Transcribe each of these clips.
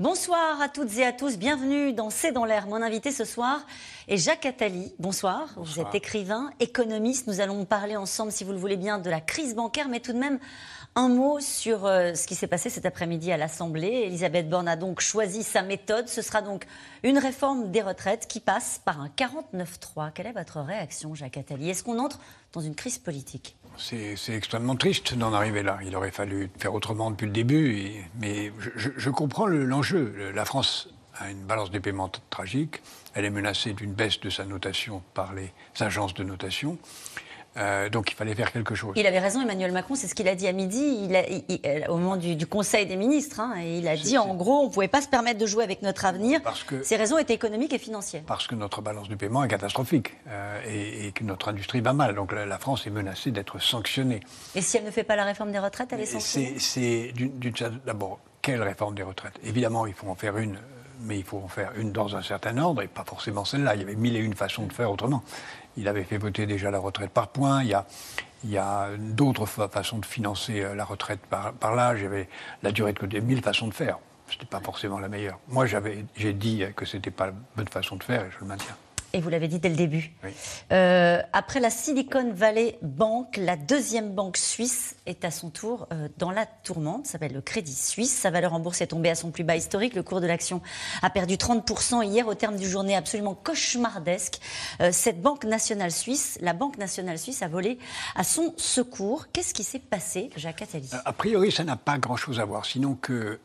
Bonsoir à toutes et à tous, bienvenue dans C'est dans l'air. Mon invité ce soir est Jacques Attali. Bonsoir. Bonsoir, vous êtes écrivain, économiste. Nous allons parler ensemble, si vous le voulez bien, de la crise bancaire, mais tout de même un mot sur euh, ce qui s'est passé cet après-midi à l'Assemblée. Elisabeth Borne a donc choisi sa méthode. Ce sera donc une réforme des retraites qui passe par un 49-3. Quelle est votre réaction, Jacques Attali? Est-ce qu'on entre dans une crise politique? C'est extrêmement triste d'en arriver là. Il aurait fallu faire autrement depuis le début. mais je, comprends l'enjeu. la France a une balance des paiements tragique. Elle est menacée d'une baisse de sa notation par les agences de notation. Euh, donc il fallait faire quelque chose. Il avait raison, Emmanuel Macron, c'est ce qu'il a dit à midi, il a, euh, au moment du, Conseil des ministres. Hein, et il a dit en gros, on ne pouvait pas se permettre de jouer avec notre avenir. Parce que, Ces raisons étaient économiques et financières. Parce que notre balance du paiement est catastrophique euh, et, que notre industrie va mal. Donc la, France est menacée d'être sanctionnée. Et si elle ne fait pas la réforme des retraites, elle est sanctionnée C'est d'abord, quelle réforme des retraites? Évidemment, il faut en faire une mais il faut en faire une dans un certain ordre et pas forcément celle-là. Il y avait mille et une façons de faire autrement. Il avait fait voter déjà la retraite par points. Il y a, d'autres façons de financer euh, la retraite par, par l'âge. Il y avait la durée de côté, mille façons de faire. Ce n'était pas forcément la meilleure. Moi, j'ai dit que ce n'était pas la bonne façon de faire et je le maintiens et vous l'avez dit dès le début. Euh, après la Silicon Valley Bank, la deuxième banque suisse est à son tour euh, dans la tourmente, ça s'appelle le Crédit Suisse. Sa valeur en bourse est tombée à son plus bas historique. Le cours de l'action a perdu 30% hier au terme d'une journée absolument cauchemardesque. Euh, cette banque nationale suisse, la Banque nationale suisse a volé à son secours. Qu'est-ce qui s'est passé, Jacques Attali? A priori, ça n'a pas grand-chose à voir, sinon que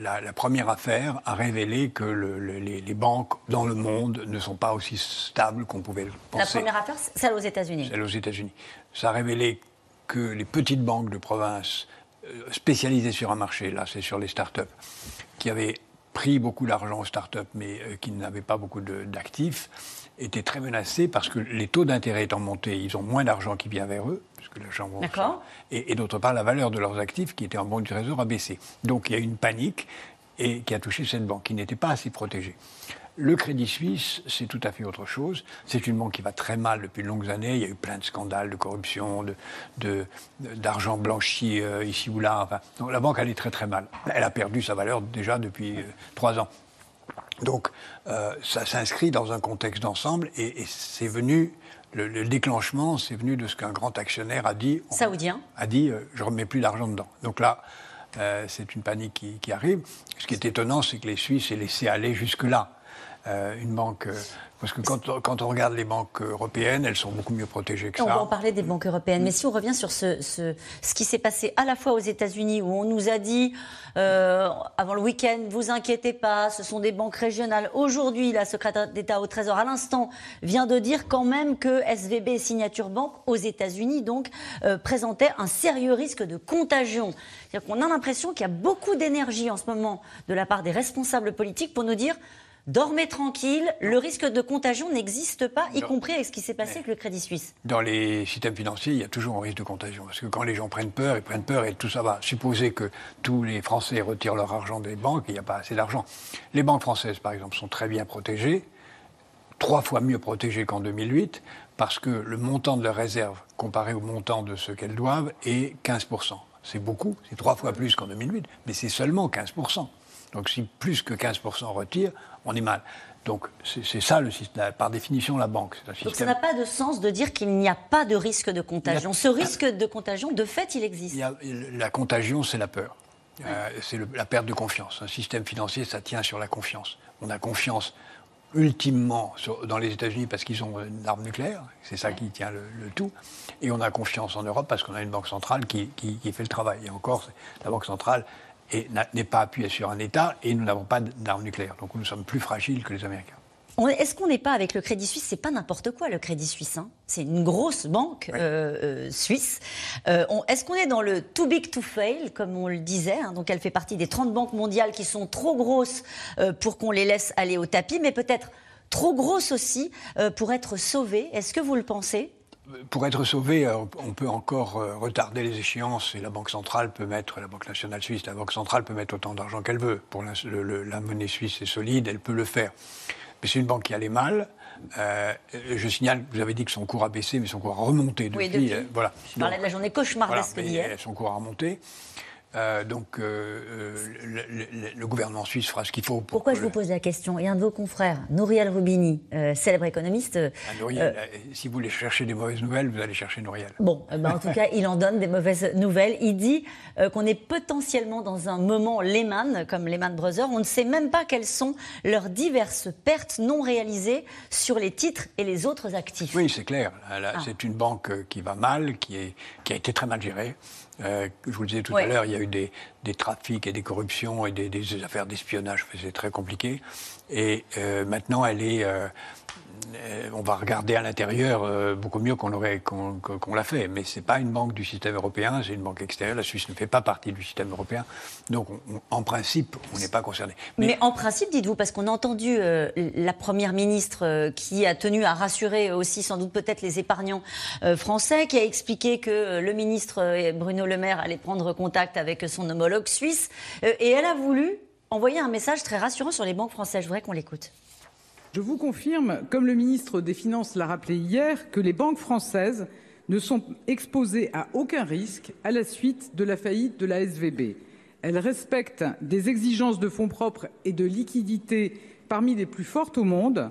la, première affaire a révélé que les, banques dans le monde ne sont pas aussi stables qu'on pouvait le penser. La première affaire, celle aux États-Unis. Celle aux États-Unis. Ça a révélé que les petites banques de province euh, spécialisées sur un marché, là c'est sur les start-up, qui avaient pris beaucoup d'argent aux start-up mais euh, qui n'avaient pas beaucoup d'actifs, étaient très menacées parce que les taux d'intérêt étant montés, ils ont moins d'argent qui vient vers eux, parce que l'argent et, et d'autre part, la valeur de leurs actifs qui étaient en banque du trésor a baissé. Donc il y a une panique et qui a touché cette banque, qui n'était pas assez protégée. Le Crédit Suisse, c'est tout à fait autre chose. C'est une banque qui va très mal depuis de longues années. Il y a eu plein de scandales de corruption, d'argent de, blanchi euh, ici ou là. Enfin, la banque allait très très mal. Elle a perdu sa valeur déjà depuis euh, trois ans. Donc euh, ça s'inscrit dans un contexte d'ensemble et, c'est venu, le, déclenchement, c'est venu de ce qu'un grand actionnaire a dit. Saoudien. A dit, je remets plus d'argent dedans. Donc là, c'est une panique qui, qui, arrive. Ce qui est étonnant, c'est que les Suisses aient laissé aller jusque-là. Euh, une banque. Euh, parce que quand, quand, on regarde les banques européennes, elles sont beaucoup mieux protégées que ça. On va en parler des banques européennes. Mais si on revient sur ce, ce, ce qui s'est passé à la fois aux États-Unis, où on nous a dit euh, avant le week-end, vous inquiétez pas, ce sont des banques régionales. Aujourd'hui, la secrétaire d'État au Trésor, à l'instant, vient de dire quand même que SVB et Signature Bank aux États-Unis donc euh, présentaient un sérieux risque de contagion. C'est-à-dire qu'on a l'impression qu'il y a beaucoup d'énergie en ce moment de la part des responsables politiques pour nous dire Dormez tranquille, le risque de contagion n'existe pas, y compris avec ce qui s'est passé avec le Crédit Suisse. Dans les systèmes financiers, il y a toujours un risque de contagion. Parce que quand les gens prennent peur, ils prennent peur et tout ça va. Supposer que tous les Français retirent leur argent des banques, il n'y a pas assez d'argent. Les banques françaises, par exemple, sont très bien protégées, trois fois mieux protégées qu'en 2008, parce que le montant de leurs réserves, comparé au montant de ce qu'elles doivent, est 15%. C'est beaucoup, c'est trois fois plus qu'en 2008, mais c'est seulement 15%. Donc si plus que 15% retire, on est mal. Donc c'est ça le système, par définition la banque. Donc ça n'a pas de sens de dire qu'il n'y a pas de risque de contagion. Ce risque de contagion, de fait, il existe. la contagion, c'est la peur. Euh, c'est la perte de confiance. Un système financier, ça tient sur la confiance. On a confiance ultimement dans les États-Unis parce qu'ils ont une arme nucléaire, c'est ça qui tient le, tout, et on a confiance en Europe parce qu'on a une banque centrale qui, qui, fait le travail. Et encore, la banque centrale, et n'est pas appuyé sur un État et nous n'avons pas d'armes nucléaires. Donc nous sommes plus fragiles que les Américains. Est-ce qu'on n'est pas avec le Crédit Suisse? C'est pas n'importe quoi le Crédit Suisse. Hein. c'est une grosse banque euh, euh, suisse. Euh, est-ce qu'on est dans le too big to fail, comme on le disait hein? Donc elle fait partie des 30 banques mondiales qui sont trop grosses pour qu'on les laisse aller au tapis, mais peut-être trop grosses aussi pour être sauvées. Est-ce que vous le pensez? Pour être sauvé, euh, on peut encore euh, retarder les échéances et la Banque centrale peut mettre, la Banque nationale suisse, la Banque centrale peut mettre autant d'argent qu'elle veut. Pour la, la, monnaie suisse est solide, elle peut le faire. Mais c'est une banque qui allait mal. Euh, je signale, vous avez dit que son cours a baissé, mais son cours a remonté depuis. Oui, depuis. voilà. Je parlais de la journée cauchemardesque voilà, Son cours a remonté. Euh, donc euh, euh, le, gouvernement suisse fera ce qu'il faut. Pour Pourquoi je vous pose la question? Et un de vos confrères, Nouriel Rubini, célèbre économiste. Ah, si vous voulez chercher des mauvaises nouvelles, vous allez chercher Nouriel. Bon, ben, en tout cas, il en donne des mauvaises nouvelles. Il dit qu'on est potentiellement dans un moment Lehman, comme Lehman Brothers. On ne sait même pas quelles sont leurs diverses pertes non réalisées sur les titres et les autres actifs. Oui, c'est clair. Ah. C'est une banque qui va mal, qui, est, qui a été très mal gérée. Euh, je vous le disais tout à l'heure, il y a eu des, trafics et des corruptions et des, affaires d'espionnage, c'est très compliqué. Et euh, maintenant, elle est, euh, on va regarder à l'intérieur euh, beaucoup mieux qu'on aurait qu'on l'a fait. Mais c'est pas une banque du système européen, c'est une banque extérieure. La Suisse ne fait pas partie du système européen, donc en principe, on n'est pas concerné. Mais, en principe, dites-vous, parce qu'on a entendu euh, la première ministre qui a tenu à rassurer aussi sans doute peut-être les épargnants français, qui a expliqué que le ministre Bruno Le Maire allait prendre contact avec son homologue suisse, et elle a voulu envoyer un message très rassurant sur les banques françaises. Je voudrais qu'on l'écoute. Je vous confirme, comme le ministre des Finances l'a rappelé hier, que les banques françaises ne sont exposées à aucun risque à la suite de la faillite de la SVB. Elles respectent des exigences de fonds propres et de liquidités parmi les plus fortes au monde.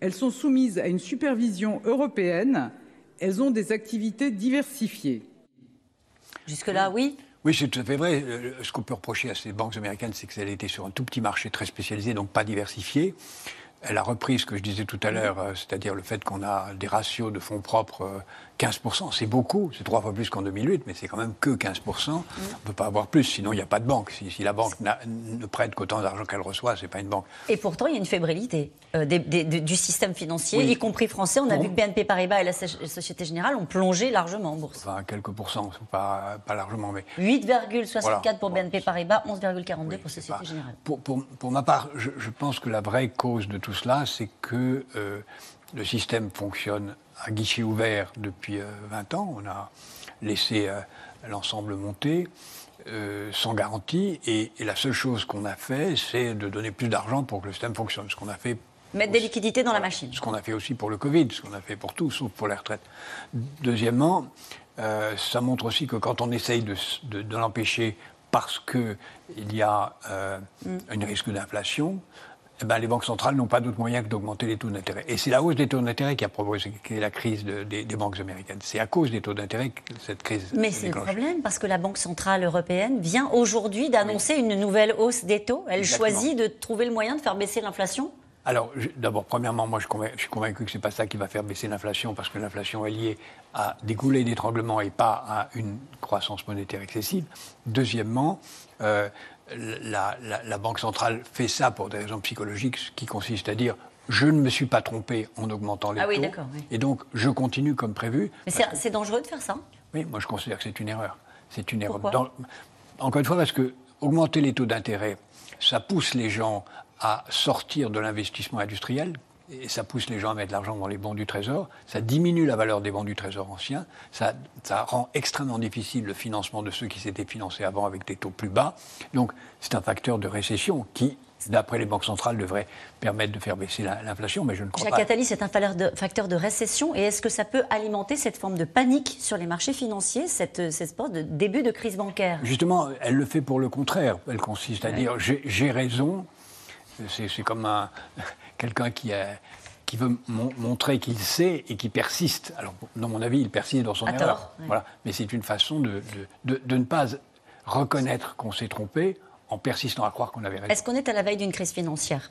Elles sont soumises à une supervision européenne. Elles ont des activités diversifiées. Jusque-là, oui oui, c'est tout à fait vrai. Ce qu'on peut reprocher à ces banques américaines, c'est qu'elles étaient sur un tout petit marché très spécialisé, donc pas diversifié. Elle a repris ce que je disais tout à l'heure, euh, c'est-à-dire le fait qu'on a des ratios de fonds propres euh, 15%, c'est beaucoup, c'est trois fois plus qu'en 2008, mais c'est quand même que 15%. Mm. On ne peut pas avoir plus, sinon il n'y a pas de banque. Si, la banque ne prête qu'autant d'argent qu'elle reçoit, ce n'est pas une banque. Et pourtant, il y a une fébrilité euh, du système financier, y compris français. On a vu que BNP Paribas et la Société Générale ont plongé largement en bourse. Enfin, quelques pourcents, pas, pas largement. mais 8,64 pour BNP Paribas, 11,42 pour Société Générale. Pour, pour, pour, ma part, je, pense que la vraie cause de tout cela, c'est que euh, le système fonctionne à guichet ouvert depuis 20 euh, ans. On a laissé euh, l'ensemble monter. Euh, sans garantie. Et, la seule chose qu'on a fait, c'est de donner plus d'argent pour que le système fonctionne. Ce qu'on a fait. Mettre des liquidités dans la machine. Ce qu'on a fait aussi pour le Covid, ce qu'on a fait pour tout, sauf pour les retraites. Deuxièmement, ça montre aussi que quand on essaye de, l'empêcher parce qu'il y a mm. un risque d'inflation, eh ben, les banques centrales n'ont pas d'autre moyen que d'augmenter les taux d'intérêt. Et c'est la hausse des taux d'intérêt qui a provoqué la crise des, banques américaines. C'est à cause des taux d'intérêt que cette crise. Mais c'est le problème, parce que la Banque centrale européenne vient aujourd'hui d'annoncer une nouvelle hausse des taux. Elle choisit de trouver le moyen de faire baisser l'inflation alors, d'abord, premièrement, moi, je, suis convaincu que ce n'est pas ça qui va faire baisser l'inflation, parce que l'inflation est liée à des goulets d'étranglement et pas à une croissance monétaire excessive. Deuxièmement, euh, la, Banque centrale fait ça pour des raisons psychologiques, ce qui consiste à dire je ne me suis pas trompé en augmentant les ah taux. Et donc, je continue comme prévu. Mais c'est dangereux de faire ça Oui, moi, je considère que c'est une erreur. C'est une erreur. encore une fois, parce que augmenter les taux d'intérêt, ça pousse les gens à sortir de l'investissement industriel, et ça pousse les gens à mettre l'argent dans les bons du Trésor, ça diminue la valeur des bons du Trésor anciens, ça, ça rend extrêmement difficile le financement de ceux qui s'étaient financés avant avec des taux plus bas. Donc c'est un facteur de récession qui, d'après les banques centrales, devrait permettre de faire baisser l'inflation, mais je ne crois Jacques pas. Attali, c'est un facteur de récession, et est-ce que ça peut alimenter cette forme de panique sur les marchés financiers, cette, cette de début de crise bancaire? Justement, elle le fait pour le contraire. Elle consiste à dire j'ai raison, c'est comme quelqu'un qui, qui veut montrer qu'il sait et qui persiste. Alors, dans mon avis, il persiste dans son erreur. Voilà. Mais c'est une façon de, de, de, ne pas reconnaître qu'on s'est trompé en persistant à croire qu'on avait raison. Est-ce qu'on est à la veille d'une crise financière?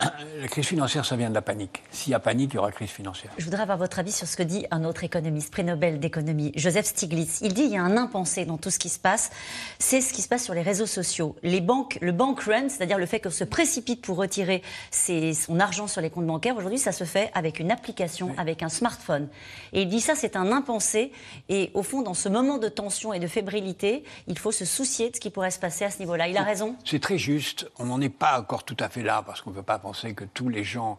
La crise financière, ça vient de la panique. S'il y a panique, il y aura crise financière. Je voudrais avoir votre avis sur ce que dit un autre économiste, prix Nobel d'économie, Joseph Stiglitz. Il dit qu'il y a un impensé dans tout ce qui se passe. C'est ce qui se passe sur les réseaux sociaux. Les banques, le bank run, c'est-à-dire le fait qu'on se précipite pour retirer son argent sur les comptes bancaires, aujourd'hui, ça se fait avec une application, avec un smartphone. Et il dit ça, c'est un impensé. Et au fond, dans ce moment de tension et de fébrilité, il faut se soucier de ce qui pourrait se passer à ce niveau-là. Il a raison? C'est très juste. On n'en est pas encore tout à fait là parce qu'on ne peut pas penser que tous les gens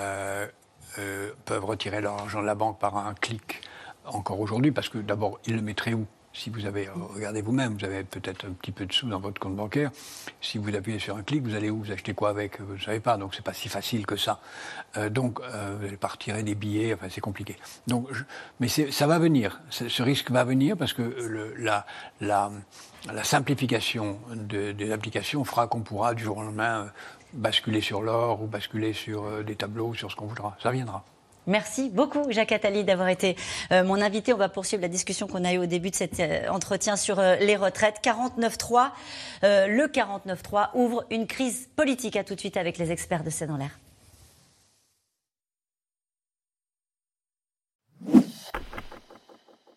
euh, euh, peuvent retirer leur argent de la banque par un clic encore aujourd'hui, parce que d'abord, il le mettrait où? Si vous avez, regardez vous-même, vous avez peut-être un petit peu de sous dans votre compte bancaire. Si vous appuyez sur un clic, vous allez où? Vous achetez quoi avec? Vous ne savez pas, donc c'est pas si facile que ça. Euh, donc, euh, vous allez pas retirer des billets, enfin c'est compliqué. Donc, mais ça va venir. Ce risque va venir parce que la, la, simplification de, des applications fera qu'on pourra du jour au lendemain euh, basculer sur l'or ou basculer sur euh, des tableaux, sur ce qu'on voudra. Ça viendra. Merci beaucoup, Jacques Attali, d'avoir été euh, mon invité. On va poursuivre la discussion qu'on a eue au début de cet euh, entretien sur euh, les retraites. 49.3, le 49.3 ouvre une crise politique. À tout de suite avec les experts de C'est dans l'air.